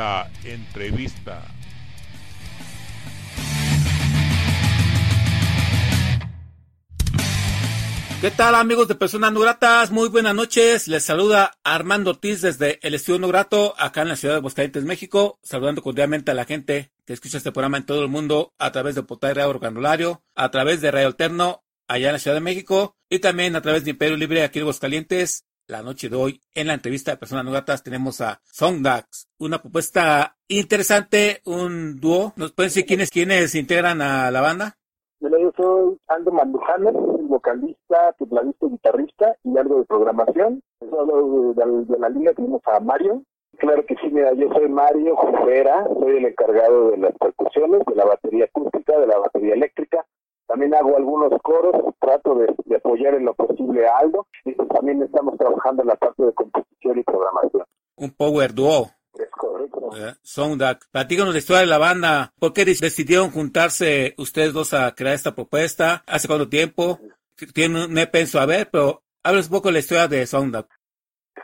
La entrevista. ¿Qué tal amigos de Personas No Gratas? Muy buenas noches. Les saluda Armando Ortiz desde el Estudio No Grato, acá en la ciudad de Boscalientes, México. Saludando cordialmente a la gente que escucha este programa en todo el mundo a través de Potay Radio Granulario, a través de Radio Alterno allá en la Ciudad de México y también a través de Imperio Libre aquí en Boscalientes. La noche de hoy, en la entrevista de Personas No Gratas, tenemos a Songdax, una propuesta interesante, un dúo. ¿Nos pueden decir quiénes, quiénes integran a la banda? Bueno, yo soy Aldo Mandujano, vocalista, tecladista guitarrista y algo de programación. Solo de, de, de, la línea tenemos a Mario. Claro que sí, mira, yo soy Mario Jufera, soy el encargado de las percusiones, de la batería acústica, de la batería eléctrica. También hago algunos coros, trato de, de apoyar en lo posible a Aldo y pues también estamos trabajando en la parte de composición y programación. Un power duo. Es correcto. Eh, Soundak, platícanos la historia de la banda. ¿Por qué decidieron juntarse ustedes dos a crear esta propuesta? ¿Hace cuánto tiempo? Tiene un EP en su haber, pero háblanos un poco de la historia de Soundak.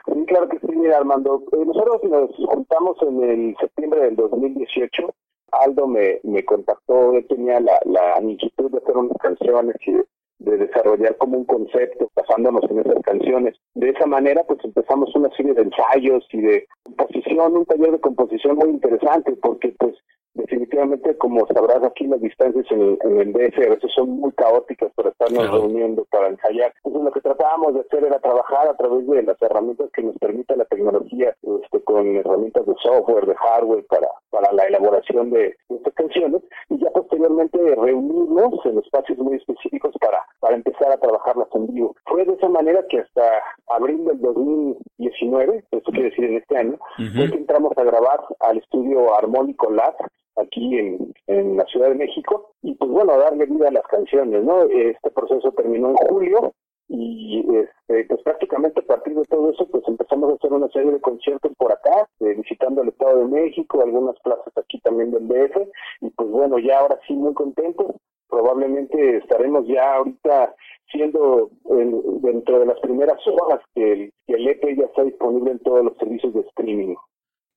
Sí, claro que sí, mira, Armando. Eh, nosotros nos juntamos en el septiembre del 2018. Aldo me, me contactó, él tenía la, la inquietud de hacer unas canciones y de, de desarrollar como un concepto basándonos en esas canciones. De esa manera pues empezamos una serie de ensayos y de composición, un taller de composición muy interesante porque pues definitivamente como sabrás aquí las distancias en el, en el DF a veces son muy caóticas para estarnos Claro. reuniendo para ensayar. Entonces lo que tratábamos de hacer era trabajar a través de las herramientas que nos permite la tecnología, este, con herramientas de software, de hardware para, para la elaboración de estas canciones y ya posteriormente reunirnos en espacios muy específicos para, para empezar a trabajarlas en vivo. Fue de esa manera que hasta abril del 2019, esto quiere decir en este año, fue que entramos a grabar al estudio Armónico Lab aquí en, en la Ciudad de México y pues bueno, darle vida a las canciones, ¿no? Este proceso terminó en julio y este, pues prácticamente a partir de todo eso pues empezamos a hacer una serie de conciertos por acá, eh, visitando el Estado de México, algunas plazas aquí también del DF y pues bueno, ya ahora sí muy contentos, probablemente estaremos ya ahorita siendo en- dentro de las primeras horas que el, que el EP ya está disponible en todos los servicios de streaming.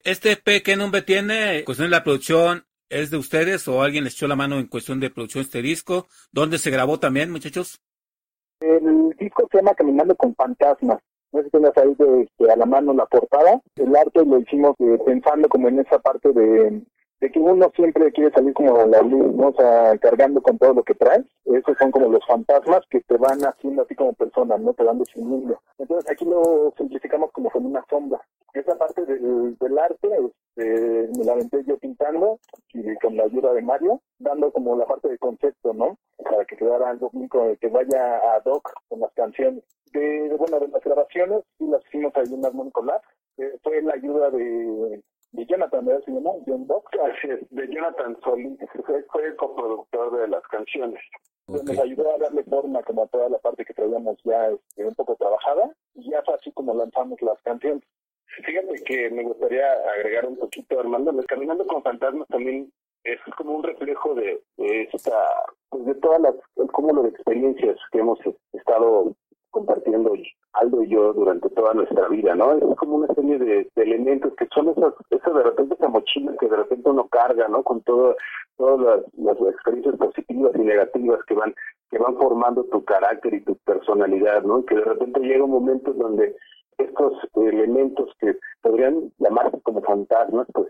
¿Este EP qué nombre tiene? ¿Cuestión de la producción es de ustedes o alguien les echó la mano en cuestión de producción de este disco? ¿Dónde se grabó también, muchachos? El disco se llama Caminando con Fantasmas. No sé si ahí de, de a la mano la portada. El arte lo hicimos eh, pensando como en esa parte de, de que uno siempre quiere salir como a la luz, ¿no? O sea, cargando con todo lo que traes. Esos son como los fantasmas que te van haciendo así como persona, ¿no? Te van definiendo. Entonces aquí lo simplificamos como con una sombra. Esa parte del, del arte este, me la aventé yo pintando y con la ayuda de Mario, dando como la parte de concepto, ¿no? Para que quedara algo con- que vaya a doc con las canciones. De, bueno, de las grabaciones, sí las hicimos ahí en Armónico Lab. Eh, fue la ayuda de, de Jonathan, ¿verdad? Se llama John Doc. De Jonathan Solís, fue, fue el coproductor de las canciones. Pues Nos ayudó a darle forma como a toda la parte que traíamos ya este, un poco trabajada y ya fue así como lanzamos las canciones. Fíjate que me gustaría agregar un poquito, Armando, el Caminando con Fantasmas también es como un reflejo de, de esta, pues de todas las, el cúmulo de experiencias que hemos estado compartiendo Aldo y yo durante toda nuestra vida, ¿no? Es como una serie de, elementos que son esas, esas de repente esa mochila que de repente uno carga, ¿no? Con todo, todas las, las experiencias positivas y negativas que van que van formando tu carácter y tu personalidad, ¿no? Y que de repente llega un momento donde estos elementos que podrían llamarse como fantasmas, pues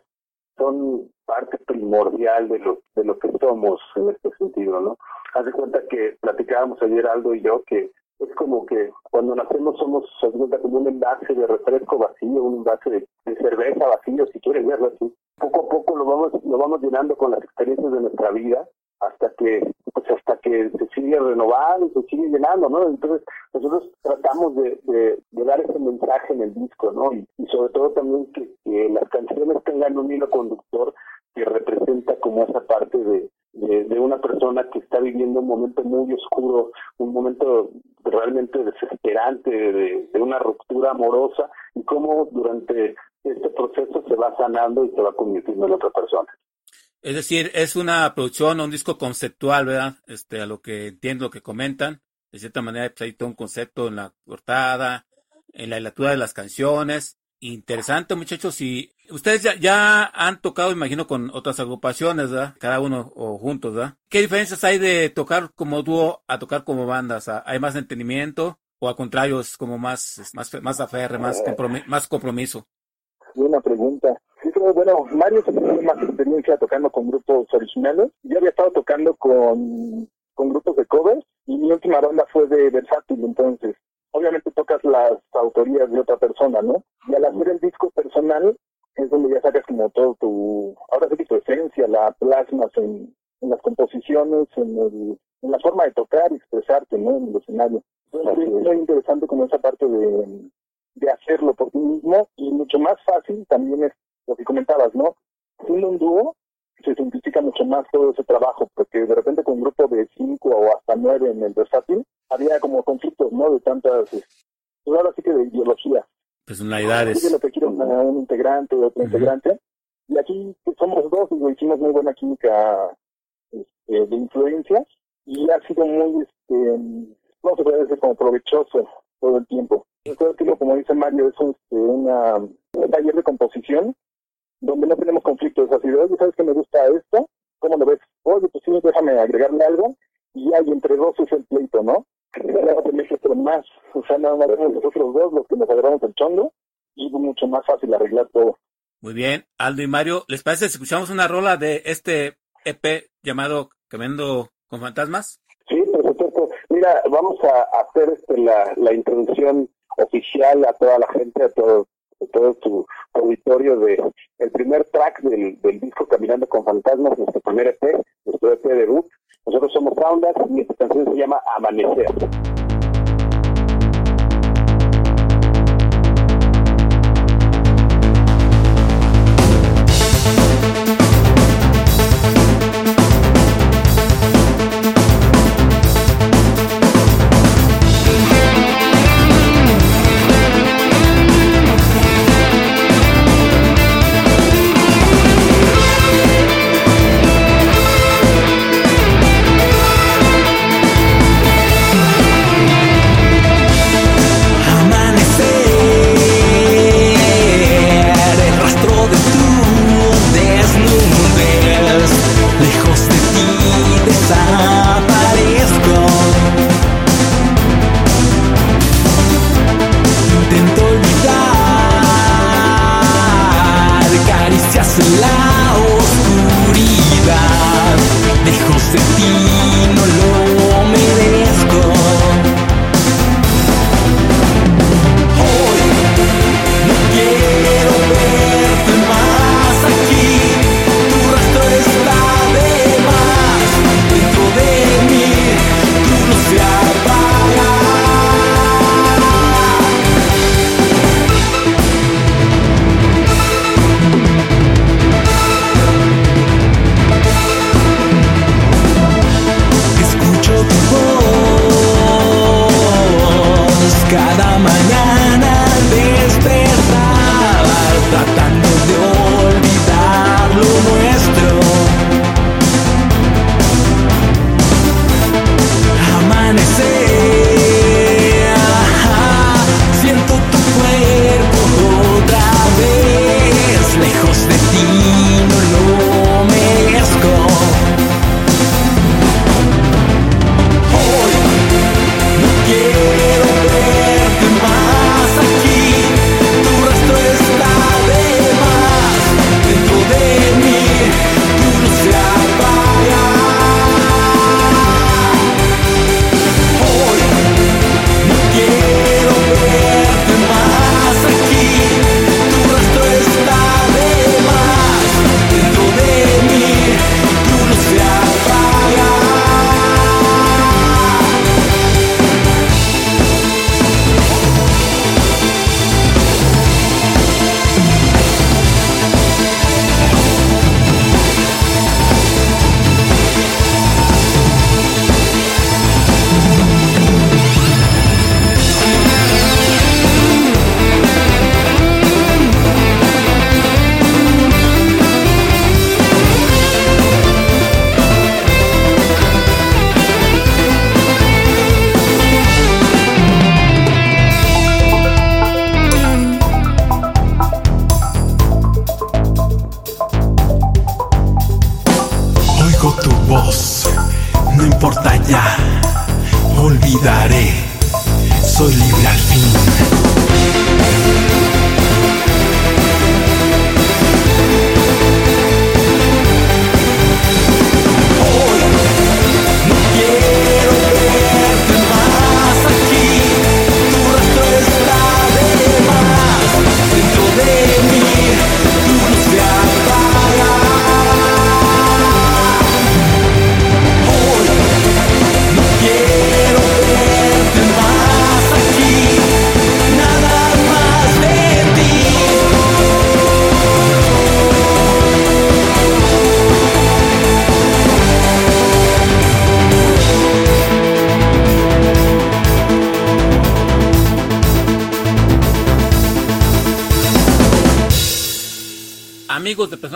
son parte primordial de lo, de lo que somos en este sentido, ¿no? Haz de cuenta que platicábamos ayer Aldo y yo que es como que cuando nacemos somos de como un envase de refresco vacío, un envase de, de cerveza vacío, si quieres verlo así. Poco a poco lo vamos, lo vamos llenando con las experiencias de nuestra vida hasta que pues hasta que que se sigue renovando se sigue llenando, ¿no? Entonces, nosotros tratamos de, de, dar ese mensaje en el disco, ¿no? Y, sobre todo también que, las canciones tengan un hilo conductor que representa como esa parte de, de, una persona que está viviendo un momento muy oscuro, un momento realmente desesperante, de, una ruptura amorosa, y cómo durante este proceso se va sanando y se va convirtiendo en otra persona. Es decir, es una producción, un disco conceptual, ¿verdad? Este, a lo que entiendo, lo que comentan. De cierta manera, pues, hay todo un concepto en la portada, en la lectura de las canciones. Interesante, muchachos. Y ustedes ya, ya han tocado, imagino, con otras agrupaciones, ¿verdad? Cada uno o juntos, ¿verdad? ¿Qué diferencias hay de tocar como dúo a tocar como bandas? ¿Hay más entendimiento? ¿O al contrario, es como más, más, más aferre, más, más compromiso? Buena pregunta. Sí, bueno, Mario tiene más experiencia tocando con grupos originales. Yo había estado tocando con, con grupos de covers y mi última banda fue de Versátil, entonces obviamente tocas las autorías de otra persona, ¿no? Y al hacer el disco personal es donde ya sacas como todo tu, ahora sí que tu esencia, la plasmas en, en las composiciones, en, el, en la forma de tocar y expresarte, ¿no? En el escenario. Entonces es muy interesante como esa parte de, de hacerlo por ti mismo y mucho más fácil también es lo que comentabas, ¿no? Siendo un dúo, se simplifica mucho más todo ese trabajo, porque de repente con un grupo de cinco o hasta nueve en el versátil, había como conflictos, ¿no? De tantas, pues ahora sí que de ideología. Personalidades. Yo lo que quiero un integrante, otro integrante, y aquí pues, somos dos y hicimos muy buena química este, de influencias, y ha sido muy, este, no se puede decir como provechoso todo el tiempo. Todo el tiempo, como dice Mario, es un, este, una, un taller de composición donde no tenemos conflictos. Así de, ¿sabes que me gusta esto? ¿Cómo lo ves? Oye, pues sí, déjame agregarle algo. Y hay entre dos es el pleito, ¿no? Más. O sea, nada más nosotros dos los que nos agarramos el chongo y mucho más fácil arreglar todo. Muy bien, Aldo y Mario, ¿les parece si escuchamos una rola de este EP llamado Caminando con Fantasmas? Sí, por supuesto. Mira, vamos a hacer este, la, la introducción oficial a toda la gente, a todo, todo tu auditorio de el primer track del, del disco Caminando con Fantasmas, nuestro primer EP, nuestro EP debut. Nosotros somos Founders y esta canción se llama Amanecer.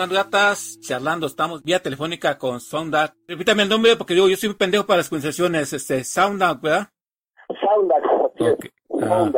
Gratas, charlando, estamos vía telefónica con Soundat. Repítame el nombre porque digo, yo soy un pendejo para las pronunciaciones, este, Soundat, ¿verdad? Soundat, así Ok. es. Ah.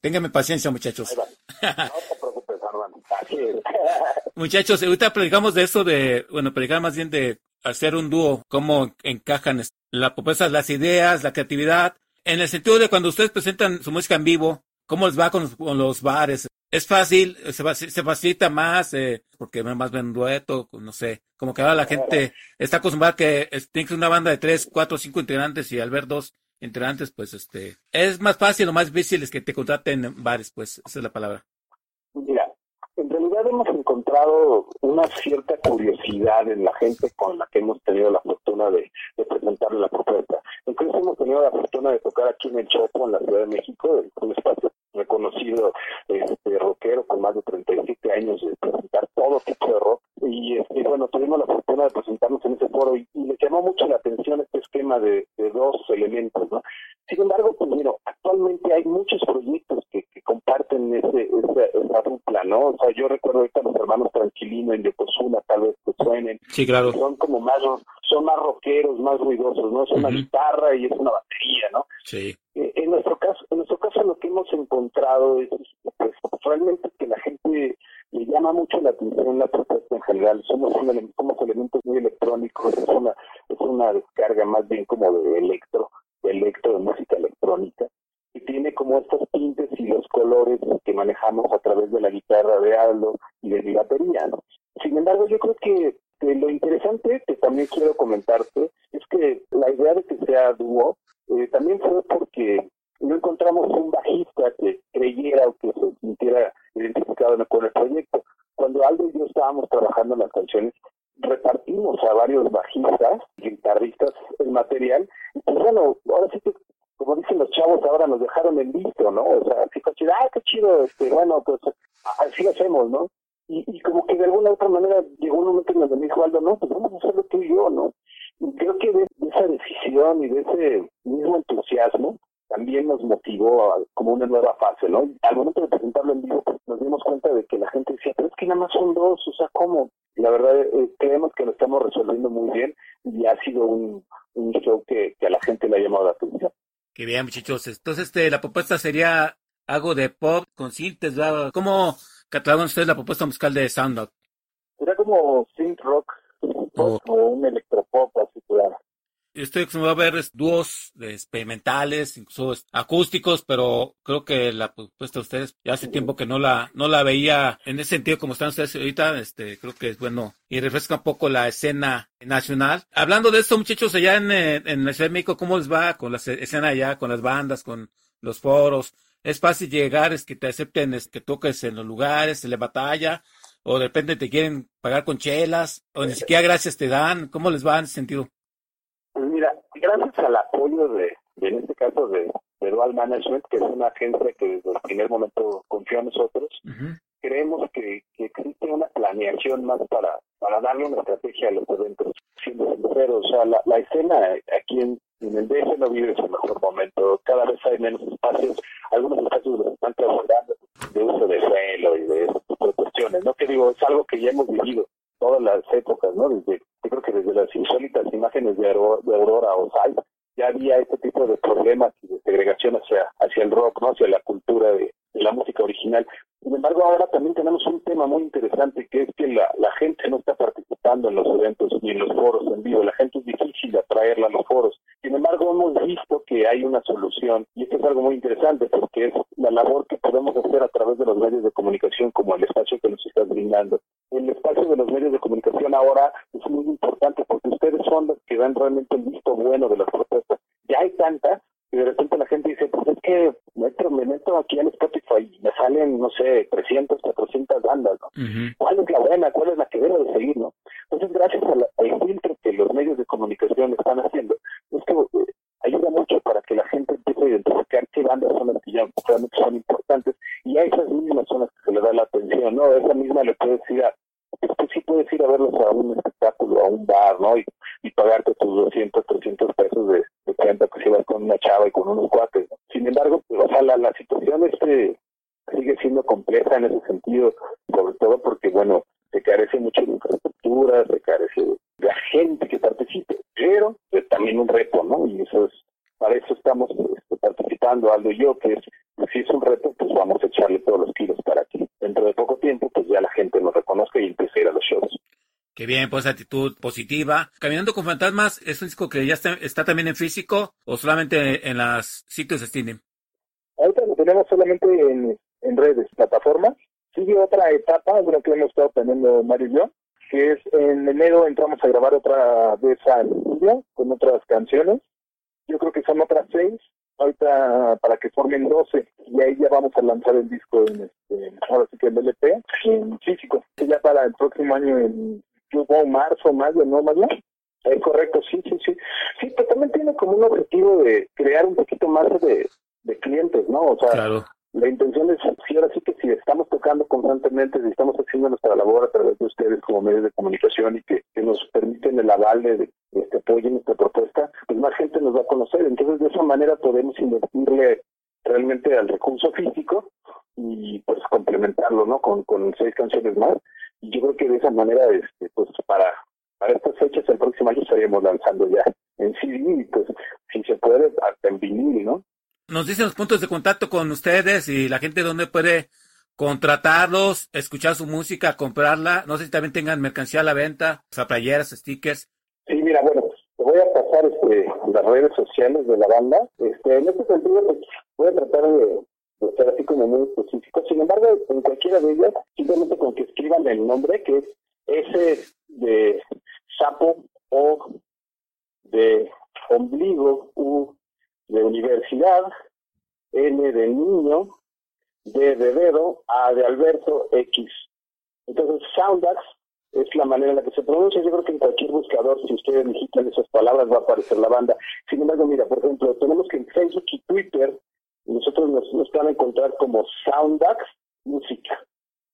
Ténganme paciencia, muchachos. No te preocupes, Armando. Así es. Muchachos, ahorita platicamos de eso de, bueno, platicar más bien de hacer un dúo, cómo encajan la propuesta, las ideas, la creatividad, en el sentido de cuando ustedes presentan su música en vivo, cómo les va con los, con los bares. Es fácil, se, se facilita más, eh, porque más ven dueto, no sé, como que ahora la gente está acostumbrada que es- tiene que una banda de tres, cuatro, cinco integrantes y al ver dos integrantes, pues este, es más fácil o más difícil es que te contraten en bares, pues esa es la palabra. En hemos encontrado una cierta curiosidad en la gente con la que hemos tenido la fortuna de, de presentarle la propuesta. Incluso hemos tenido la fortuna de tocar aquí en el Chopo, en la Ciudad de México, un espacio reconocido este, rockero con más de 37 años de presentar todo tipo de rock. Y este, bueno, tuvimos la fortuna de presentarnos en ese foro y, y les llamó mucho la atención este esquema de, de dos elementos, ¿no? Sin embargo, pues mira, actualmente hay muchos proyectos que, que comparten ese, esa, esa dupla, ¿no? O sea, yo recuerdo ahorita a los hermanos Tranquilino en Yokozuna, tal vez que suenen, Sí, claro. son como más, son más rockeros, más ruidosos, ¿no? Es una guitarra y es una batería, ¿no? Sí. Eh, En nuestro caso, en nuestro caso lo que hemos encontrado es pues, realmente que la gente le llama mucho la atención la propuesta en general. Somos, un somos elementos muy electrónicos, es una, es una descarga más bien como de electro, de electro, de música electrónica, y tiene como estos tintes y los colores que manejamos a través de la guitarra de Aldo y de mi batería, ¿no? Sin embargo, yo creo que, que lo interesante que también quiero comentarte es que la idea de que sea dúo eh, también fue porque no encontramos un bajista que creyera o que se sintiera identificado con el proyecto. Cuando Aldo y yo estábamos trabajando en las canciones, repartimos a varios bajistas, guitarristas el material, y pues bueno, ahora sí que, como dicen los chavos, ahora nos dejaron en visto, ¿no? O sea, así ah, qué chido, este, bueno, pues así hacemos, ¿no? Y, como que de alguna otra manera llegó un momento en donde me dijo Aldo, no, pues vamos a hacerlo tú y yo, ¿no? Creo que de, esa decisión y de ese mismo entusiasmo también nos motivó a, como una nueva fase, ¿no? Al momento de presentarlo en vivo, pues, nos dimos cuenta de que la gente decía, pero es que nada más son dos, o sea, ¿cómo? La verdad, eh, creemos que lo estamos resolviendo muy bien y ha sido un, show que, a la gente le ha llamado la atención. Qué bien, muchachos. Entonces, este, la propuesta sería algo de pop con ¿verdad? ¿Cómo catalogan ustedes la propuesta musical de Sound Era como synth rock, Oh. o un electropop, así claro. Yo estoy acostumbrado a ver dúos experimentales, incluso acústicos, pero creo que la propuesta de ustedes ya hace tiempo que no la, no la veía en ese sentido como están ustedes ahorita, este, creo que es bueno y refresca un poco la escena nacional. Hablando de esto, muchachos, allá en, eh, en la Ciudad de México, ¿cómo les va con la escena allá, con las bandas, con los foros? ¿Es fácil llegar, es que te acepten, es que toques en los lugares, se le batalla? ¿O de repente te quieren pagar con chelas? ¿O ni siquiera gracias te dan? ¿Cómo les va en ese sentido? Pues mira, gracias al apoyo de, de, en este caso, de, de Dual Management, que es una agencia que desde el primer momento confió en nosotros. Creemos que, que existe una planeación más para, para darle una estrategia a los eventos. Sincero, o sea, la, la escena aquí en, en el DF no vive su mejor momento. Cada vez hay menos espacios. Algunos espacios los están de uso de suelo y de cuestiones, ¿no? Que digo, es algo que ya hemos vivido todas las épocas, ¿no? Desde, yo creo que desde las insólitas imágenes de, Aurora, de Aurora o Sai, ya había este tipo de problemas y de segregación hacia, hacia el rock, ¿no? Hacia la cultura de, de la música original. Sin embargo, ahora también tenemos un tema muy interesante que es que la, gente no está participando en los eventos ni en los foros en vivo. La gente es difícil atraerla a los foros. Sin embargo, hemos visto que hay una solución y esto es algo muy interesante porque es la labor que podemos hacer a través de los medios de comunicación como el espacio que nos estás brindando. El espacio de los medios de comunicación ahora es muy importante porque ustedes son los que dan realmente el visto bueno de las propuestas. Ya hay tanta y de repente la gente dice, pues es que meto, me meto aquí en Spotify y me salen, no sé, 300, 400 bandas, ¿no? ¿Cuál es la buena? ¿Cuál es la que debo de seguir, no? Entonces, gracias al filtro que los medios de comunicación están haciendo, es que eh, ayuda mucho para que la gente empiece a identificar qué bandas son las que ya realmente son importantes y a esas mismas son las que se le da la atención, ¿no? Esa misma le puedes ir a pues sí puedes ir a verlos a un espectáculo, a un bar, ¿no? Y, y pagarte tus 200, 300 pesos de, de cuenta que si vas con una chava y con unos cuates. ¿no? Sin embargo, o sea, la, situación este sigue siendo compleja en ese sentido, sobre todo porque, bueno, se carece mucho de infraestructura, se carece de la gente que participe, pero es también un reto, ¿no? Y eso es, para eso estamos este, participando, Aldo y yo, que es, si es un reto, pues vamos a echarle todos los kilos para que dentro de poco tiempo, pues ya la gente nos reconozca y empiece a ir a los shows. Qué bien, pues actitud positiva. Caminando con Fantasmas es un disco que ya está, está también en físico o solamente en las sitios de Steam. Ahorita lo tenemos solamente en, en redes, plataformas. Sigue otra etapa, bueno, que hemos estado teniendo Mario y yo, que es en enero entramos a grabar otra vez al estudio con otras canciones. Yo creo que son otras seis, ahorita para que formen 12 y ahí ya vamos a lanzar el disco en este, ahora sí que el LP en físico, que ya para el próximo año en como marzo, mayo, ¿no, María? Es correcto, sí, sí, sí. Sí, pero también tiene como un objetivo de crear un poquito más de, de clientes, ¿no? O sea, Claro. la intención es, sí, ahora sí que si estamos tocando constantemente, si estamos haciendo nuestra labor a través de ustedes como medios de comunicación y que, que nos permiten el aval de, de este apoyo en nuestra propuesta, pues más gente nos va a conocer. Entonces, de esa manera podemos invertirle realmente al recurso físico y pues complementarlo, ¿no? Con, con seis canciones más. Yo creo que de esa manera, este, pues para, para estas fechas, el próximo año estaríamos lanzando ya en CD y pues si se puede, hasta en vinil, ¿no? Nos dicen los puntos de contacto con ustedes y la gente donde puede contratarlos, escuchar su música, comprarla. No sé si también tengan mercancía a la venta, o sea, playeras, stickers. Sí, mira, bueno, te voy a pasar este, las redes sociales de la banda. Este, en este sentido, pues, voy a tratar de, de ser así como muy específico. Sin embargo, en cualquiera de ellas, simplemente con que escriban el nombre, que es S de sapo, O de ombligo, U de universidad, N de niño, D de dedo, A de Alberto, X. Entonces, Soundax es la manera en la que se pronuncia. Yo creo que en cualquier buscador, si ustedes digitan esas palabras, va a aparecer la banda. Sin embargo, mira, por ejemplo, tenemos que en Facebook y Twitter, nosotros nos, van a encontrar como Soundax Música,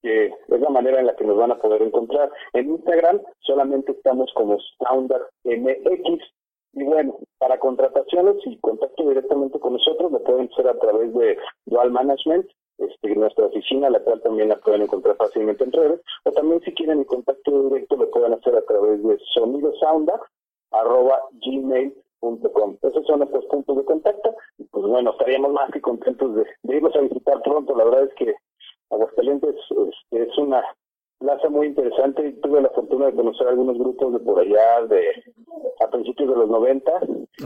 que es la manera en la que nos van a poder encontrar. En Instagram solamente estamos como Soundax MX. Y bueno, para contrataciones y contacto directamente con nosotros, lo pueden hacer a través de Dual Management, este, nuestra oficina, la cual también la pueden encontrar fácilmente en redes, o también si quieren el contacto directo lo pueden hacer a través de sonidosoundax.gmail.com. Esos son nuestros puntos de contacto, bueno, estaríamos más que contentos de, de irlos a visitar pronto. La verdad es que Aguascalientes este, es una plaza muy interesante tuve la fortuna de conocer algunos grupos de por allá de a principios de los 90.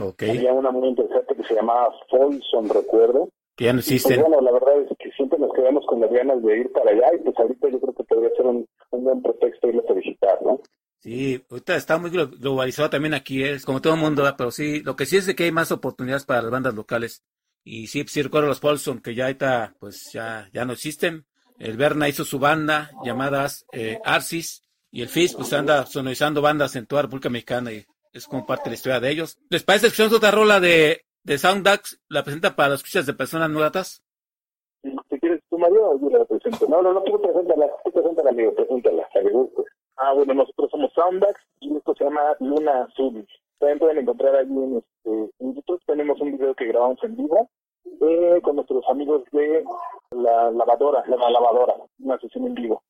Ok. Había una muy interesante que se llamaba Folsom, recuerdo. Que ya no Pues existen. bueno, la verdad es que siempre nos quedamos con las ganas de ir para allá y pues ahorita yo creo que podría ser un, un buen pretexto irlos a visitar, ¿no? Sí, ahorita está muy glo- globalizado también aquí, es como todo el mundo, pero sí, lo que sí es de que hay más oportunidades para las bandas locales. Y sí, sí recuerdo los Paulson, que ya ahorita, pues ya, ya no existen. El Berna hizo su banda llamadas eh, Arsis, y el Fizz pues anda sonorizando bandas en toda la República Mexicana y es como parte de la historia de ellos. ¿Les parece escuchar otra rola de, de Soundax? ¿La presenta para las escuchas de personas no gratas? Si, quieres tú, Mario, yo la presento. No, no, no, tú preséntala, tú preséntala, amigo, preséntala, la que guste. Ah, bueno, nosotros somos Soundbags y esto se llama Luna Azul. También pueden encontrar allí este, en YouTube, tenemos un video que grabamos en vivo eh, con nuestros amigos de la lavadora, la lavadora, una sesión en vivo.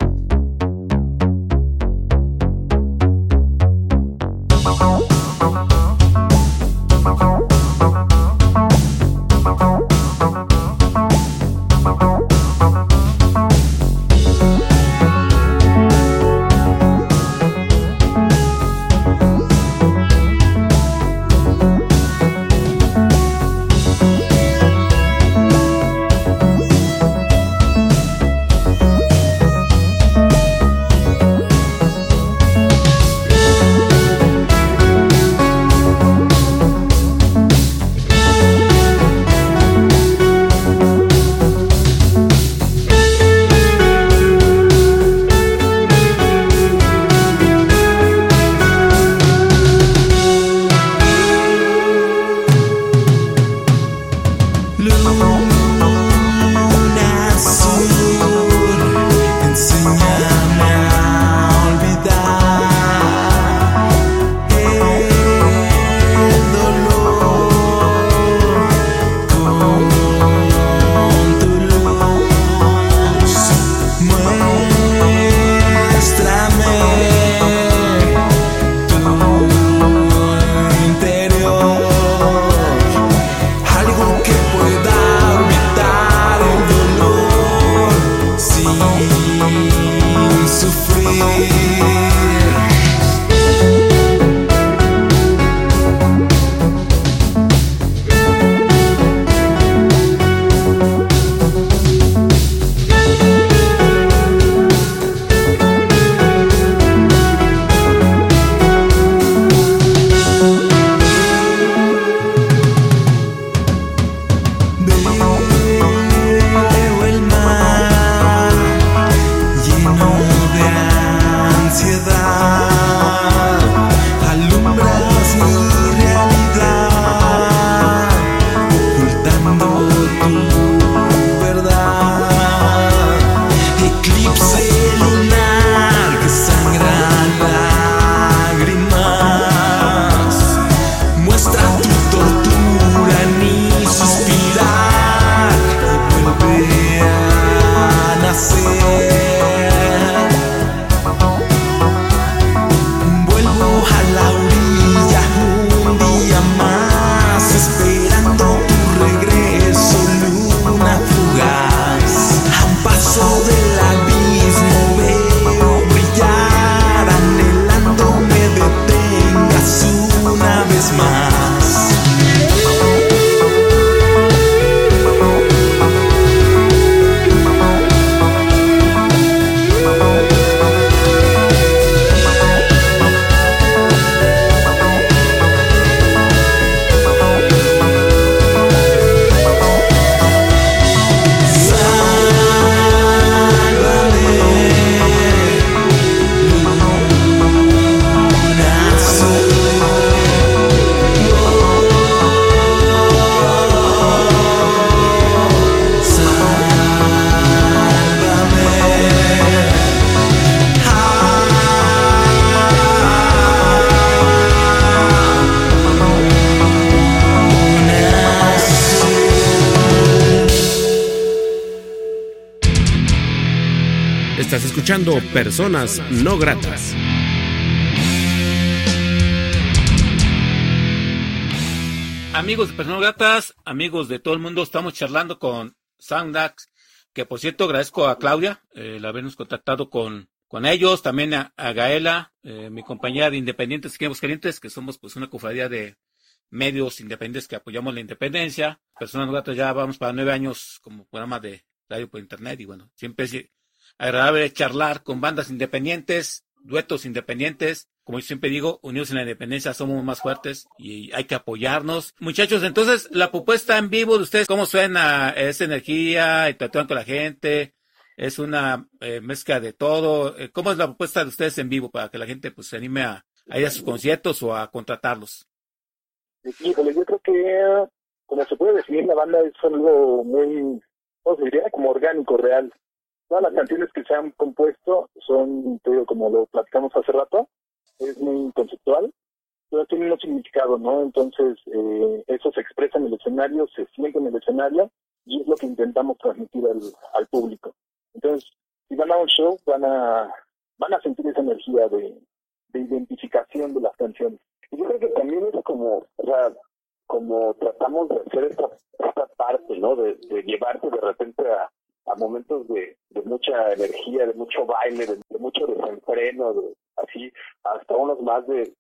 Estás escuchando Personas No Gratas. Amigos de Personas Gratas, amigos de todo el mundo, estamos charlando con Soundax, que por cierto agradezco a Claudia eh, el habernos contactado con, con ellos, también a, a Gaela, eh, mi compañera de Independientes y Calientes, que somos pues una cofradía de medios independientes que apoyamos la independencia. Personas Gratas ya vamos para nueve años como programa de radio por internet y bueno, siempre es agradable charlar con bandas independientes, duetos independientes. Como yo siempre digo, unidos en la independencia somos más fuertes y hay que apoyarnos. Muchachos, entonces, la propuesta en vivo de ustedes, ¿cómo suena? ¿Es energía? y ¿Tatúan con la gente? ¿Es una eh, mezcla de todo? Eh, ¿Cómo es la propuesta de ustedes en vivo para que la gente pues se anime a, ir a sus conciertos o a contratarlos? Híjole, yo creo que, como se puede definir, la banda es algo muy, ¿cómo diría? Como orgánico, real. Todas las canciones que se han compuesto son, te digo, como lo platicamos hace rato, es muy conceptual, pero tiene un significado, ¿no? Entonces, eh, eso se expresa en el escenario, se siente en el escenario, y es lo que intentamos transmitir al, al público. Entonces, si van a un show, van a, van a sentir esa energía de, de identificación de las canciones. Y yo creo que también es como, o sea, como tratamos de hacer esta, esta parte, ¿no? De, de llevarte de repente a, a momentos de, de mucha energía, de mucho baile, de, mucho desenfreno, de, así, hasta unos más de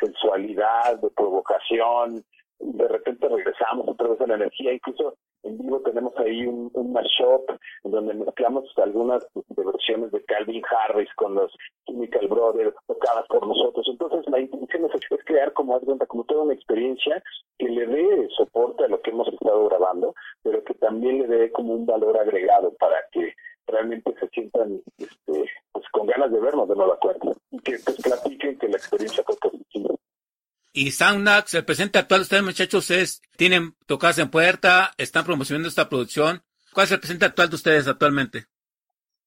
sensualidad, de provocación. De repente regresamos otra vez a la energía, incluso en vivo tenemos ahí un, un mashup en donde mezclamos algunas versiones de Calvin Harris con los Chemical Brothers tocadas por nosotros. Entonces la intención es, es crear como como toda una experiencia que le dé soporte a lo que hemos estado grabando, pero que también le dé como un valor agregado para que realmente se sientan este, pues con ganas de vernos de nueva cuenta y que pues platiquen que la experiencia fue positiva. Y Soundnax, el presente actual de ustedes, muchachos, es, tienen tocadas en puerta, están promocionando esta producción. ¿Cuál es el presente actual de ustedes actualmente?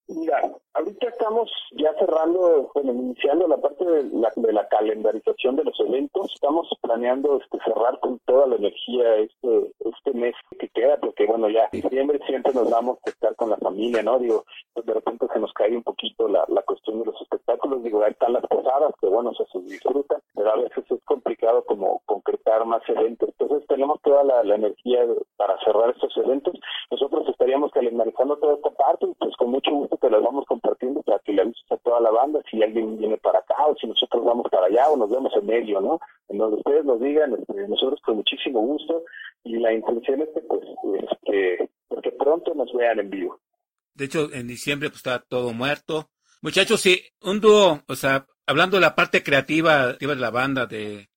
Mira, ahorita estamos ya cerrando, bueno, iniciando la parte de la, de la calendarización de los eventos. Estamos planeando este, cerrar con toda la energía este este mes que queda, porque bueno, ya diciembre siempre nos vamos a estar con la familia, ¿no? Digo, pues de repente se nos cae un poquito la, la cuestión de los espectáculos. Digo, ahí están las posadas, que bueno, se disfrutan, pero a veces es complicado como concretar más eventos. Entonces tenemos toda la, la energía para cerrar estos eventos. Nosotros estaríamos calendarizando toda esta parte y pues con mucho gusto te las vamos compartiendo para que avises a toda la banda si alguien viene para acá o si nosotros vamos para allá o nos vemos en medio, ¿no? En donde ustedes nos digan, este, nosotros con muchísimo gusto y la intención es que pues este, porque pronto nos vean en vivo. De hecho, en diciembre pues está todo muerto. Muchachos, sí, un dúo, o sea, hablando de la parte creativa, de la banda, de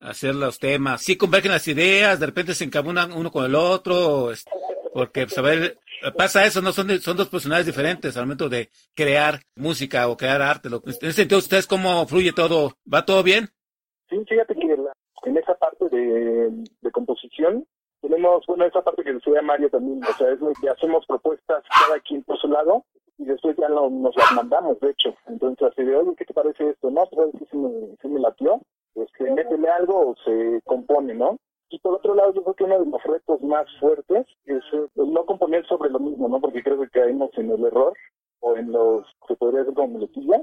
hacer los temas, sí convergen las ideas, de repente se encabunan uno con el otro, porque pues, a ver, pasa eso, no son, son dos personajes diferentes al momento de crear música o crear arte. Lo- En ese sentido, ¿ustedes cómo fluye todo? ¿Va todo bien? Sí, fíjate que en esa parte de, de composición tenemos, bueno, esa parte que decía Mario también, o sea, es lo que hacemos propuestas cada quien por su lado y después ya no- nos las mandamos, de hecho. Entonces, así de, oye, ¿qué te parece esto? No, pues sí, sí me, sí me latió, este, métele algo o se compone, ¿no? Y por otro lado, yo creo que uno de los retos más fuertes es eh, no componer sobre lo mismo, ¿no? Porque creo que caemos en el error o en los, se podría decir como muletillas,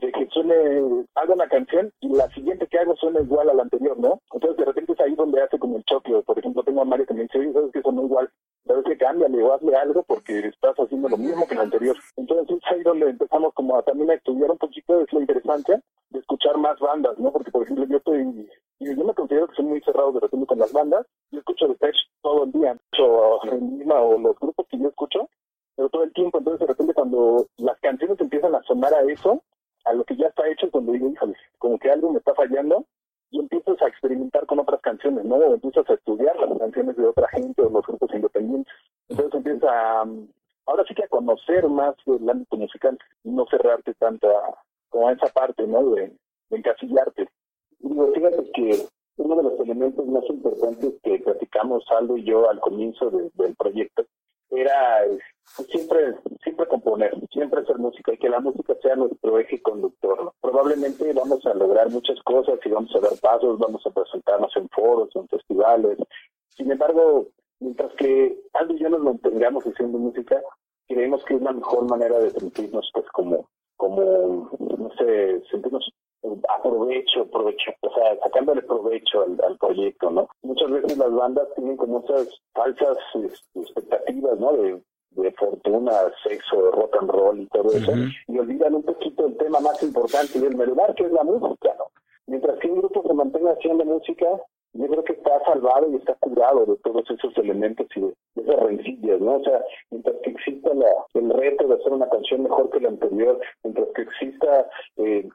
de que suene, hago una canción y la siguiente que hago suena igual a la anterior, ¿no? Entonces de repente es ahí donde hace como el choque, por ejemplo tengo a Mario que me dice, oye, ¿sabes que sonó igual? ¿Sabes que cámbiale o hazle algo porque estás haciendo lo mismo que el anterior? Entonces es ahí donde empezamos como a, también a estudiar un poquito, es lo interesante de escuchar más bandas, ¿no? Porque por ejemplo yo estoy, y yo me considero que soy muy cerrado de repente con las bandas, yo escucho de Tech todo el día, o, o los grupos que yo escucho, pero todo el tiempo, entonces de repente cuando las canciones empiezan a sonar a eso, a lo que ya está hecho, cuando digo, híjole, como que algo me está fallando, y empiezas a experimentar con otras canciones, ¿no? O empiezas a estudiar las canciones de otra gente o los grupos independientes. Entonces empiezas a, um, ahora sí que a conocer más el ámbito musical no cerrarte tanto a, como a esa parte, ¿no? De, de encasillarte. Digo, fíjate que uno de los elementos más importantes que platicamos Aldo y yo al comienzo de- del proyecto era eh, siempre siempre componer, siempre hacer música y que la música sea nuestro eje conductor. ¿no? Probablemente vamos a lograr muchas cosas y vamos a dar pasos, vamos a presentarnos en foros, en festivales. Sin embargo, mientras que Aldo y yo nos mantengamos haciendo música, creemos que es la mejor manera de sentirnos pues como, como no sé, sentirnos aprovecho, aprovecho, o sea, sacándole provecho al, proyecto, ¿no? Muchas veces las bandas tienen como esas falsas este, expectativas, ¿no? De, de fortuna, sexo, rock and roll y todo eso, y olvidan un poquito el tema más importante del medular, que es la música, ¿no? Mientras que un grupo se mantenga haciendo música, yo creo que está salvado y está curado de todos esos elementos y de, esas rencillas, ¿no? O sea, mientras que exista la, el reto de hacer una canción mejor que la anterior, mientras que exista eh,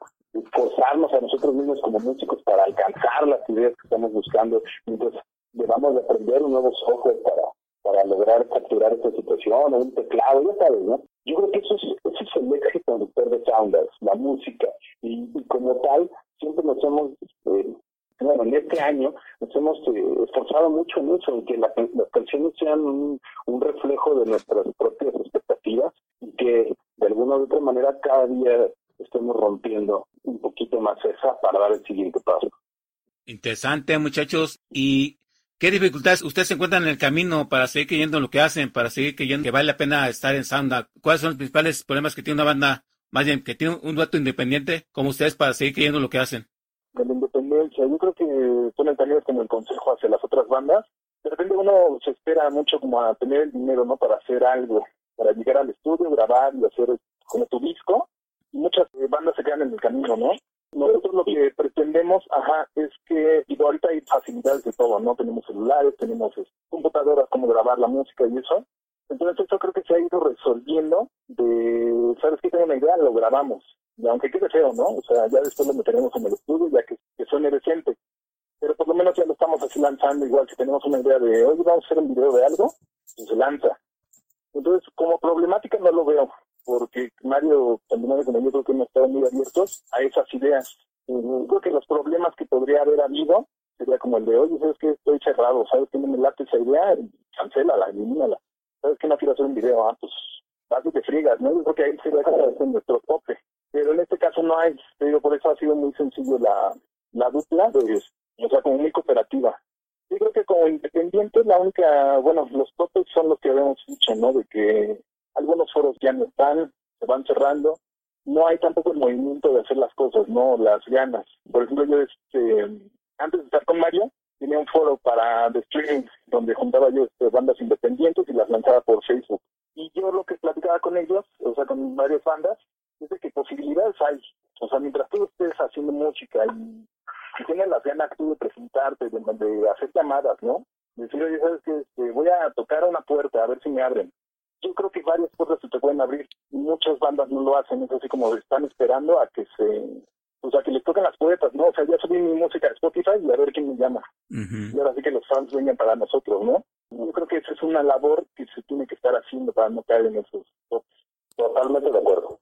forzarnos a nosotros mismos como músicos para alcanzar las ideas que estamos buscando, mientras debamos de aprender un nuevo software para, para lograr capturar esta situación, o un teclado, ya sabes, ¿no? Yo creo que eso es, eso es el éxito de Sounders, la música, y, como tal, siempre nos hemos, eh, bueno, en este año nos hemos eh, esforzado mucho en eso, en que las canciones sean un, un reflejo de nuestras propias expectativas y que de alguna u otra manera cada día estemos rompiendo un poquito más esa para dar el siguiente paso. Interesante, muchachos. ¿Y qué dificultades ustedes se encuentran en el camino para seguir creyendo en lo que hacen, para seguir creyendo que vale la pena estar en Sounda? ¿Cuáles son los principales problemas que tiene una banda, más bien que tiene un dueto independiente como ustedes para seguir creyendo en lo que hacen? De la independencia, yo creo que ponen también como el consejo hacia las otras bandas. De repente uno se espera mucho como a tener el dinero, ¿no? Para hacer algo, para llegar al estudio, grabar y hacer como tu disco muchas eh, bandas se quedan en el camino, ¿no? Nosotros lo que pretendemos, ajá, es que, digo, ahorita hay facilidades de todo, ¿no? Tenemos celulares, tenemos este, computadoras, como grabar la música y eso. Entonces eso creo que se ha ido resolviendo de, ¿sabes qué? Tengo una idea, lo grabamos. Y aunque quede feo, ¿no? O sea, ya después lo meteremos en el estudio, ya que, que suene decente. Pero por lo menos ya lo estamos así lanzando, igual si tenemos una idea de, oye, vamos a hacer un video de algo, pues se lanza. Entonces, como problemática no lo veo porque Mario también con yo creo que hemos estado muy abiertos a esas ideas. creo que los problemas que podría haber habido sería como el de, oye, ¿sabes que Estoy cerrado, ¿sabes que No me late esa idea, cancélala, elimínala. ¿Sabes que No quiero hacer un video, ah, pues vas y te ¿no? Yo creo que ahí sería como nuestro tope. Pero en este caso no hay, te digo, por eso ha sido muy sencillo la, la dupla, o sea, como muy cooperativa. Yo creo que como independiente la única, bueno, los topes son los que habíamos dicho, ¿no? De que algunos foros ya no están, se van cerrando, no hay tampoco el movimiento de hacer las cosas, no las ganas. Por ejemplo, yo este, antes de estar con Mario, tenía un foro para The Streaming donde juntaba yo este, bandas independientes y las lanzaba por Facebook. Y yo lo que platicaba con ellos, o sea, con varias bandas, es de que posibilidades hay. O sea, mientras tú estés haciendo música y, y tienes las ganas tú de presentarte, de, de hacer llamadas, ¿no? Decir, oye, ¿sabes qué? Este, voy a tocar una puerta a ver si me abren yo creo que varias puertas se te pueden abrir. Muchas bandas no lo hacen, es así como están esperando a que se, o sea, que les toquen las puertas, ¿no? O sea, ya subí mi música a Spotify y a ver quién me llama. Y ahora sí que los fans vengan para nosotros, ¿no? Yo creo que esa es una labor que se tiene que estar haciendo para no caer en esos Totalmente de acuerdo.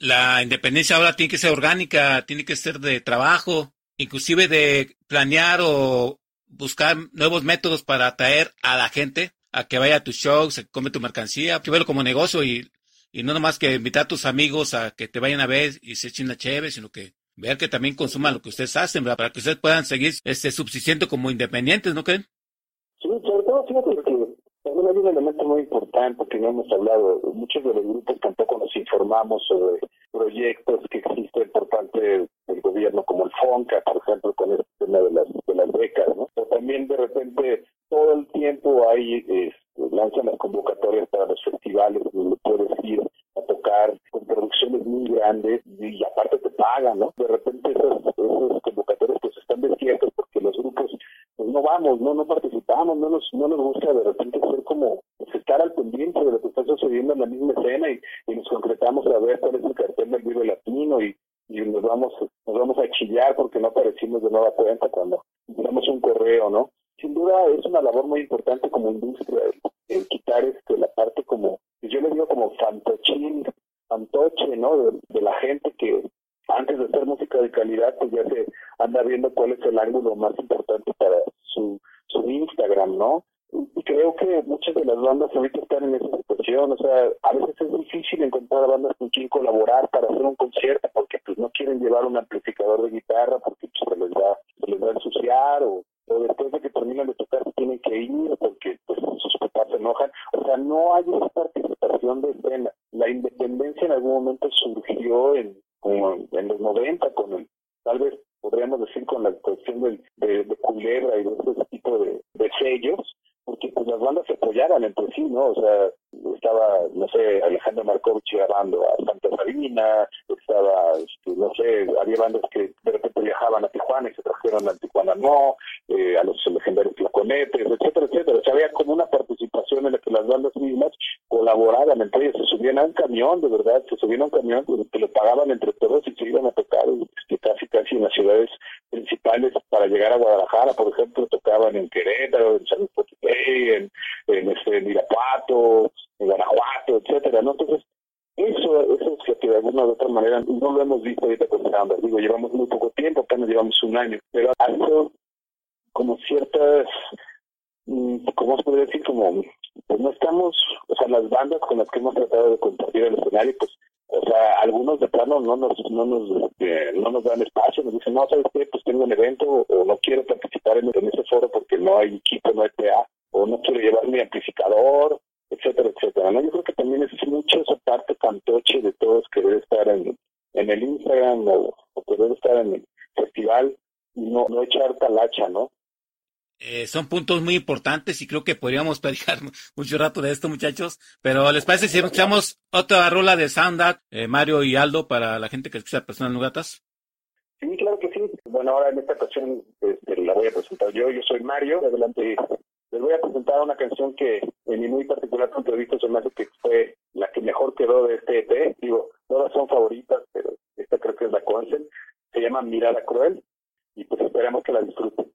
La independencia ahora tiene que ser orgánica, tiene que ser de trabajo, inclusive de planear o buscar nuevos métodos para atraer a la gente a que vaya a tu show, se come tu mercancía, que verlo como negocio y, y no nomás que invitar a tus amigos a que te vayan a ver y se echen una chévere, sino que ver que también consuman lo que ustedes hacen. Para que ustedes puedan seguir este, subsistiendo como independientes, ¿no creen? Sí, sobre todo, fíjate que también hay un elemento muy importante que no hemos hablado. Muchos de los grupos tampoco nos informamos sobre proyectos que existen por parte del gobierno, como el FONCA, por ejemplo, con el tema de las, de las becas, ¿no? Pero también de repente todo el tiempo hay, este, lanzan las convocatorias para los festivales donde puedes ir a tocar con producciones muy grandes y aparte te pagan, ¿no? De repente esos, esos convocatorios pues están desiertos porque los grupos pues no vamos, no no participamos, no nos, no nos gusta de repente ser como pues, estar al pendiente de lo que está sucediendo en la misma escena y, nos concretamos a ver cuál es el cartel del Vive Latino y, y nos vamos nos vamos a chillar porque no aparecimos de nueva cuenta cuando damos un correo, ¿no? Sin duda es una labor muy importante como industria el, quitar este la parte como yo le digo como fantochín fantoche no de, la gente que antes de hacer música de calidad pues ya se anda viendo cuál es el ángulo más importante para su su Instagram no y creo que muchas de las bandas ahorita están en esa situación, o sea, a veces es difícil encontrar bandas con quien colaborar para hacer un concierto porque pues no quieren llevar un amplificador de guitarra porque pues, se les va se les va a ensuciar o o después de que terminan de tocar tienen que ir porque pues, sus papás se enojan. O sea, no hay esa participación de escena. La independencia en algún momento surgió en, como en los 90 con el, tal vez podríamos decir con la cuestión del, de, de Culebra y de ese tipo de, de sellos, porque pues las bandas se apoyaban entre sí, ¿no? O sea, estaba, no sé, Alejandro Markovich grabando a Santa Sabina, estaba, este, no sé, había bandas que de repente viajaban a Tijuana y se trajeron a Tijuana no, eh, a los legendarios Flaconetes, etcétera, etcétera. O sea, había como una participación en la que las bandas mismas colaboraban entre ellas, se subían a un camión, de verdad, se subían a un camión que lo pagaban entre todos y se iban a tocar este, casi casi en las ciudades principales para llegar a Guadalajara, por ejemplo, tocaban en Querétaro, en San Luis en, este, en Irapuato, en Guanajuato, etcétera, ¿no? Entonces, eso, es que de alguna u otra manera no lo hemos visto ahorita con Sanders. Digo, llevamos muy poco tiempo, apenas llevamos un año, pero ha sido como ciertas, mm, ¿cómo se puede decir? Como, pues no estamos, o sea, las bandas con las que hemos tratado de compartir el escenario, pues o sea, algunos de plano no nos, no nos, eh, no nos dan espacio, nos dicen, no, ¿sabes qué? Pues tengo un evento o no quiero participar en, ese foro porque no hay equipo, no hay PA, o no quiero llevar mi amplificador, etcétera, etcétera, ¿no? Yo creo que también es mucho esa parte cantoche de todos querer estar en, en el Instagram o, o querer estar en el festival y no, no echar talacha, ¿no? Eh, son puntos muy importantes y creo que podríamos platicar mucho rato de esto, muchachos. Pero ¿les parece si escuchamos otra rola de Soundad, eh, Mario y Aldo, para la gente que escucha Personas Nugatas? Sí, claro que sí. Bueno, ahora en esta ocasión este, la voy a presentar yo. Yo soy Mario. Adelante. Les voy a presentar una canción que, en mi muy particular punto de vista, se me hace que fue la que mejor quedó de este EP. Digo, todas son favoritas, pero esta creo que es la concept. Se llama Mirada Cruel y pues esperemos que la disfruten.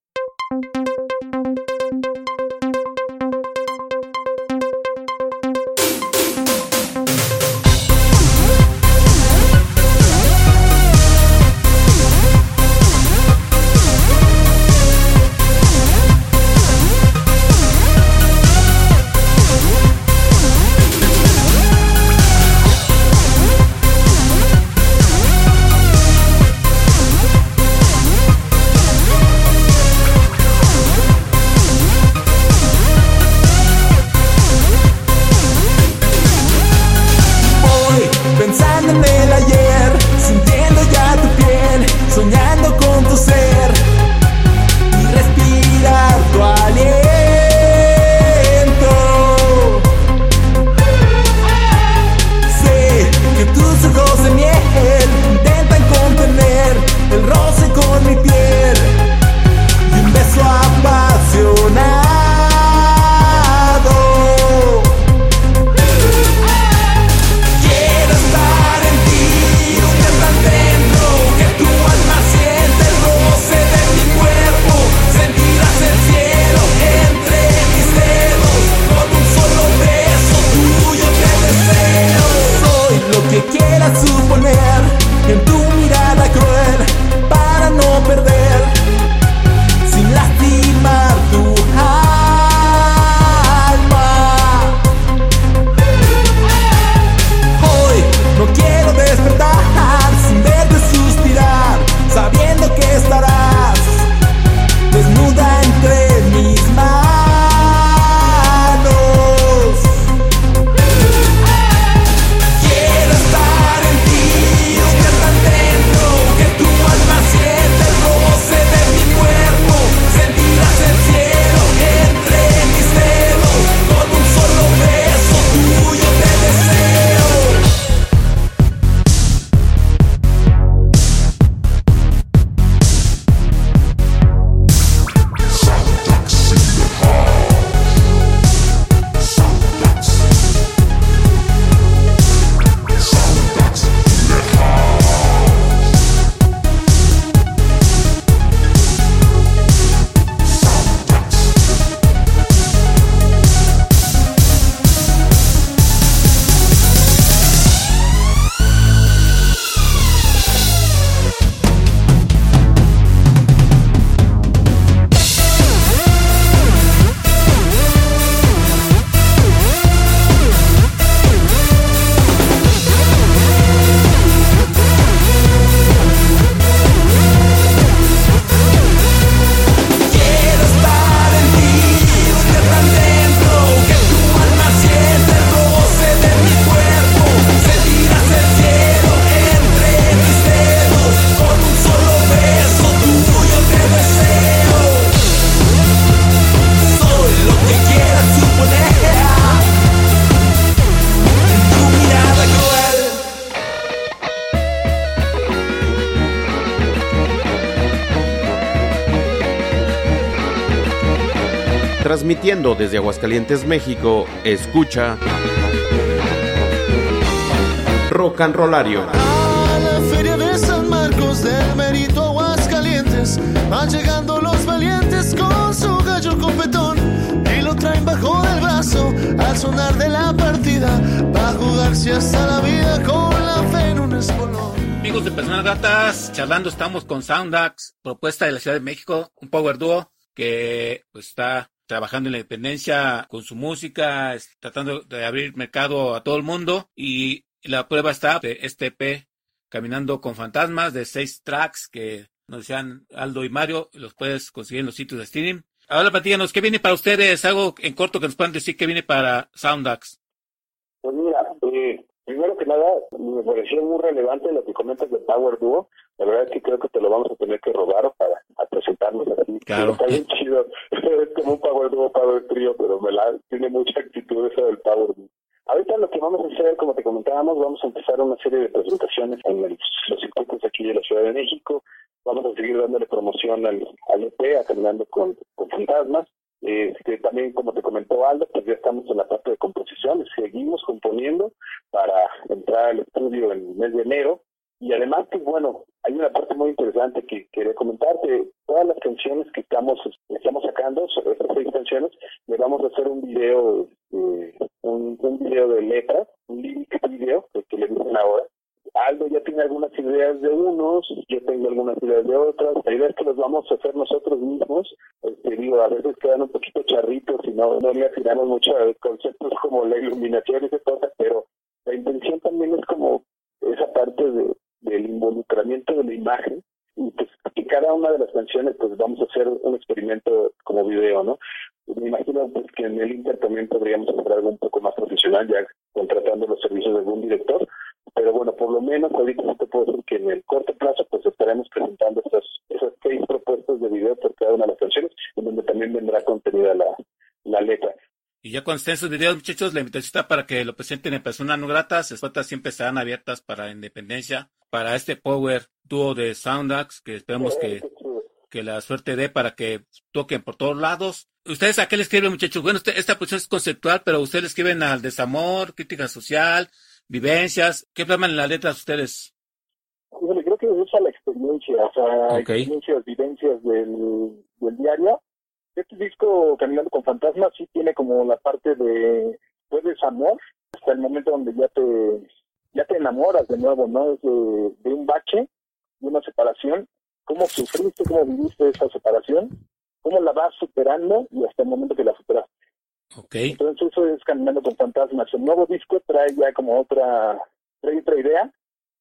Transmitiendo desde Aguascalientes, México, escucha Rock and Rollario. A la feria de San Marcos del Merito Aguascalientes van llegando los valientes con su gallo competón y lo traen bajo del brazo al sonar de la partida va a jugarse hasta la vida con la fe en un espolón. Amigos de Personas Gratas, charlando estamos con Soundax, propuesta de la Ciudad de México, un power duo que pues, está trabajando en la independencia con su música, tratando de abrir mercado a todo el mundo y la prueba está de este EP Caminando con Fantasmas de seis tracks que nos decían Aldo y Mario, los puedes conseguir en los sitios de streaming. Ahora platícanos, ¿qué viene para ustedes? Algo en corto que nos puedan decir que viene para Soundax. Pues mira, eh, primero que nada, me pareció muy relevante lo que comentas de Power Duo. La verdad es que creo que te lo vamos a tener que robar para a presentarnos así. Claro. Está bien chido. es como un Power Duo, Power Trio, pero me la, tiene mucha actitud eso del Power Duo. Ahorita lo que vamos a hacer, como te comentábamos, vamos a empezar una serie de presentaciones en el- los circuitos aquí de la Ciudad de México. Vamos a seguir dándole promoción al, al EP, a Caminando con, con Fantasmas. Este, también, como te comentó Aldo, pues ya estamos en la parte de composición, seguimos componiendo para entrar al estudio en el mes de enero. Y además, pues bueno, hay una parte muy interesante que quería comentarte. Todas las canciones que estamos, estamos sacando, estas seis canciones, le vamos a hacer un video, eh, un, video de letras, un lyric video, que, que le dicen ahora. Aldo ya tiene algunas ideas de unos, yo tengo algunas ideas de otras. La idea que los vamos a hacer nosotros mismos. Este, digo, a veces quedan un poquito charritos y no, no le afinamos mucho a conceptos como la iluminación y esas cosas, pero la intención también es como esa parte de, del involucramiento de la imagen y pues que cada una de las canciones pues vamos a hacer un experimento como video, ¿no? Me imagino pues que en el Inter también podríamos hacer algo un poco más profesional ya contratando los servicios de algún director, pero bueno, por lo menos ahorita sí te puedo decir que en el corto plazo pues estaremos presentando esas, esas seis propuestas de video por cada una de las canciones, en donde también vendrá contenida la, la letra. Y ya cuando estén sus videos, muchachos, la invitación está para que lo presenten en personas no gratas. Las puertas siempre estarán abiertas para independencia, para este power dúo de Soundax, que esperemos que, que la suerte dé para que toquen por todos lados. ¿Ustedes a qué le escriben, muchachos? Bueno, este- esta posición es conceptual, pero ustedes le escriben al desamor, crítica social, vivencias. ¿Qué plasman en las letras ustedes? Híjole, creo que es a la experiencia, o sea, Ok. experiencias, vivencias del, del diario. Este disco, Caminando con Fantasmas, sí tiene como la parte de, pues, desamor, hasta el momento donde ya te, ya te enamoras de nuevo, ¿no? De, de un bache, de una separación, cómo sufriste, cómo viviste esa separación, cómo la vas superando y hasta el momento que la superas. Ok. Entonces eso es Caminando con Fantasmas. El nuevo disco trae ya como otra, trae otra idea,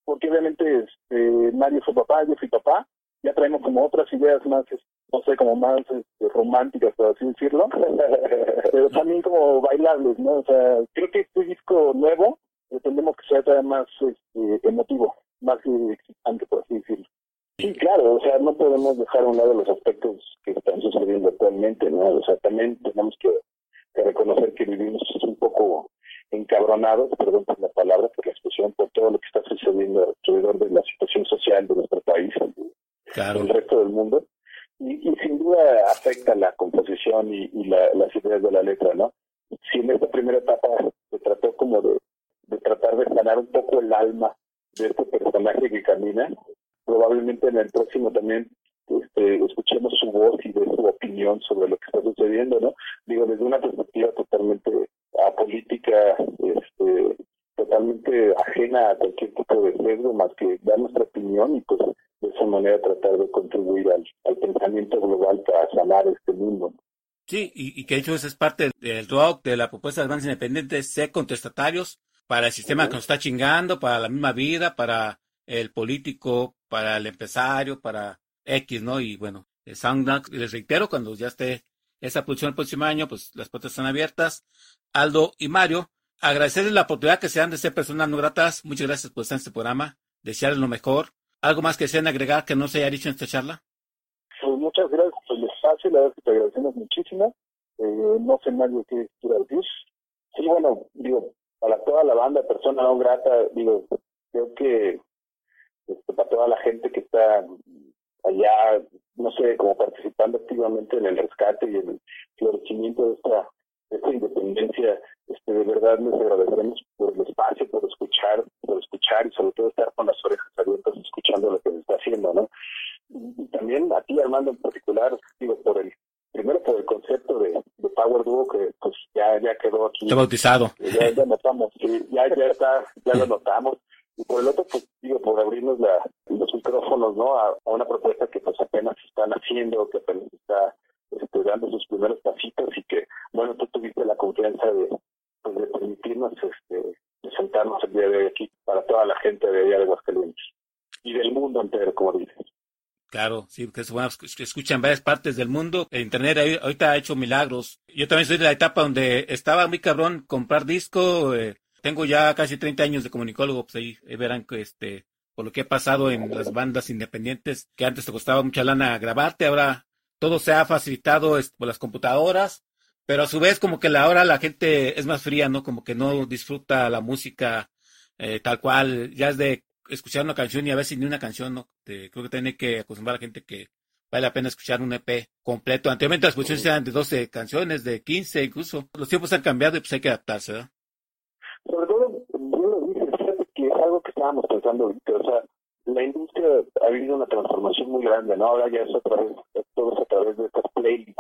porque obviamente este, Mario fue papá, yo fui papá, ya traemos como otras ideas más, es- no sé, como más este, románticas, por así decirlo, pero también como bailables, ¿no? O sea, creo que este disco nuevo pretendemos que sea todavía más este, emotivo, más eh, excitante, por así decirlo. Sí, claro, o sea, no podemos dejar a un lado los aspectos que están sucediendo actualmente, ¿no? O sea, también tenemos que que reconocer que vivimos un poco encabronados, perdón por la palabra, por la expresión, por todo lo que está sucediendo alrededor de la situación social de nuestro país, Claro. del resto del mundo. Y, y sin duda afecta la composición y, y la- las ideas de la letra, ¿no? Si en esta primera etapa se trató como de, de tratar de sanar un poco el alma de este personaje que camina, probablemente en el próximo también este, escuchemos su voz y de su opinión sobre lo que está sucediendo, ¿no? Digo, desde una perspectiva totalmente apolítica, este, totalmente ajena a cualquier tipo de sesgo, más que dar nuestra opinión y pues de esa manera tratar de contribuir al, pensamiento global para sanar este mundo. Sí, y, que de hecho eso es parte del rock, de la propuesta de bandas independientes, ser contestatarios para el sistema que nos está chingando, para la misma vida, para el político, para el empresario, para X, ¿no? Y bueno, Sounddax, les reitero, cuando ya esté esa producción el próximo año, pues las puertas están abiertas. Aldo y Mario, agradecerles la oportunidad que se dan de ser personas no gratas. Muchas gracias por estar en este programa. Desearles lo mejor. ¿Algo más que desean agregar que no se haya dicho en esta charla? Pues muchas gracias por el espacio, la verdad que te agradecemos muchísimo. Eh, no sé más lo que quiera decir. Sí, bueno, digo, para toda la banda, persona no grata, digo, creo que este, para toda la gente que está allá no sé, como participando activamente en el rescate y en el florecimiento de esta, de esta independencia. Este, de verdad les agradecemos por el espacio, por escuchar, por escuchar y sobre todo estar con las orejas abiertas escuchando lo que se está haciendo, ¿no? Y también a ti, Armando, en particular, digo, por el primero por el concepto de, de Power Duo que pues ya ya quedó aquí. Está bautizado. ya, ya notamos sí, ya ya está ya lo notamos. Y por el otro pues digo por abrirnos la, los micrófonos no a, a una propuesta que pues apenas están haciendo que apenas está este, dando sus primeros pasitos y que bueno tú tuviste la confianza de pues, de permitirnos este presentarnos el día de hoy aquí para toda la gente de allá de Aguascalientes y del mundo entero como dices Claro, sí, porque es bueno que escuchan en varias partes del mundo. El Internet ahorita ha hecho milagros. Yo también soy de la etapa donde estaba muy cabrón comprar disco. eh, tengo ya casi 30 años de comunicólogo, pues ahí, ahí verán que este, por lo que he pasado en las bandas independientes, que antes te costaba mucha lana grabarte, ahora todo se ha facilitado por las computadoras, pero a su vez como que la, ahora la gente es más fría, ¿no? Como que no disfruta la música eh, tal cual, ya es de escuchar una canción y a veces ni una canción, ¿no? Te- creo que tiene que acostumbrar a la gente que vale la pena escuchar un EP completo. Anteriormente las producciones eran de 12 canciones, de 15 incluso. Los tiempos han cambiado y pues hay que adaptarse, ¿verdad? Sobre todo, bien lo dices, fíjate que es algo que estábamos pensando ahorita, o sea, la industria ha vivido una transformación muy grande, ¿no? Ahora ya es a través, todo es a través de estas playlists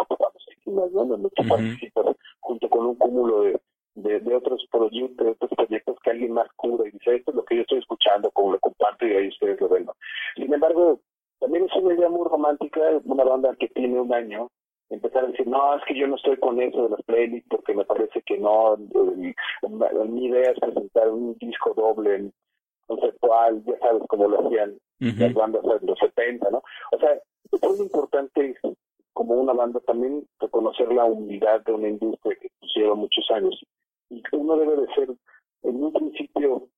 vamos ¿no? Tú Ujú. participas junto con un cúmulo de, de, de otros proyectos, de otros proyectos que alguien más cubre y dice, esto es lo que yo estoy escuchando, como lo comparto y ahí ustedes lo ven. Sin embargo, también es una idea muy romántica, una banda que tiene un año, empezar a decir, no, es que yo no estoy con eso de las playlists porque me parece que no, eh, mi, idea es presentar un disco doble conceptual, ya sabes cómo lo hacían las bandas en los 70, ¿no? O sea, es muy importante como una banda también reconocer la humildad de una industria que lleva muchos años uno debe de ser en un principio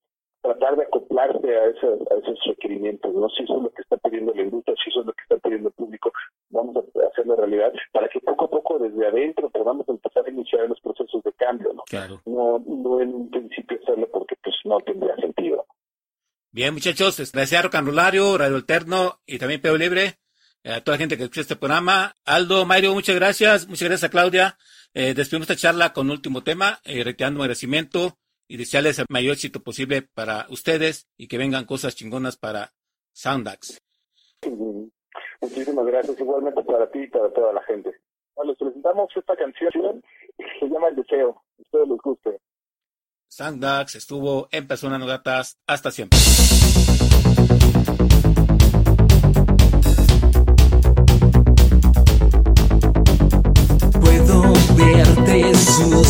tratar de acoplarse a, esos a esos requerimientos, ¿no? Si eso es lo que está pidiendo la industria, si eso es lo que está pidiendo el público, vamos a hacerlo realidad para que poco a poco desde adentro podamos empezar a iniciar los procesos de cambio, ¿no? Claro. No, no en un principio hacerlo porque pues no tendría sentido. Bien, muchachos, es- gracias Rollario, Radio Alterno y también Peo Libre, eh, a toda la gente que escucha este programa. Aldo, Mario, muchas gracias. Muchas gracias a Claudia. Eh, despedimos esta charla con último tema, eh, reiterando mi agradecimiento y desearles el mayor éxito posible para ustedes y que vengan cosas chingonas para Soundax. Mm, Muchísimas gracias, igualmente para ti y para toda la gente. Bueno, les presentamos esta canción, se llama El Deseo, espero les guste. Soundax estuvo en Personas No Gratas. Hasta siempre.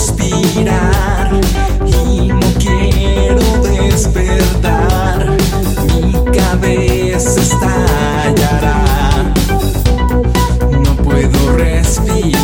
Suspirar y no quiero despertar. Mi cabeza estallará. No puedo respirar.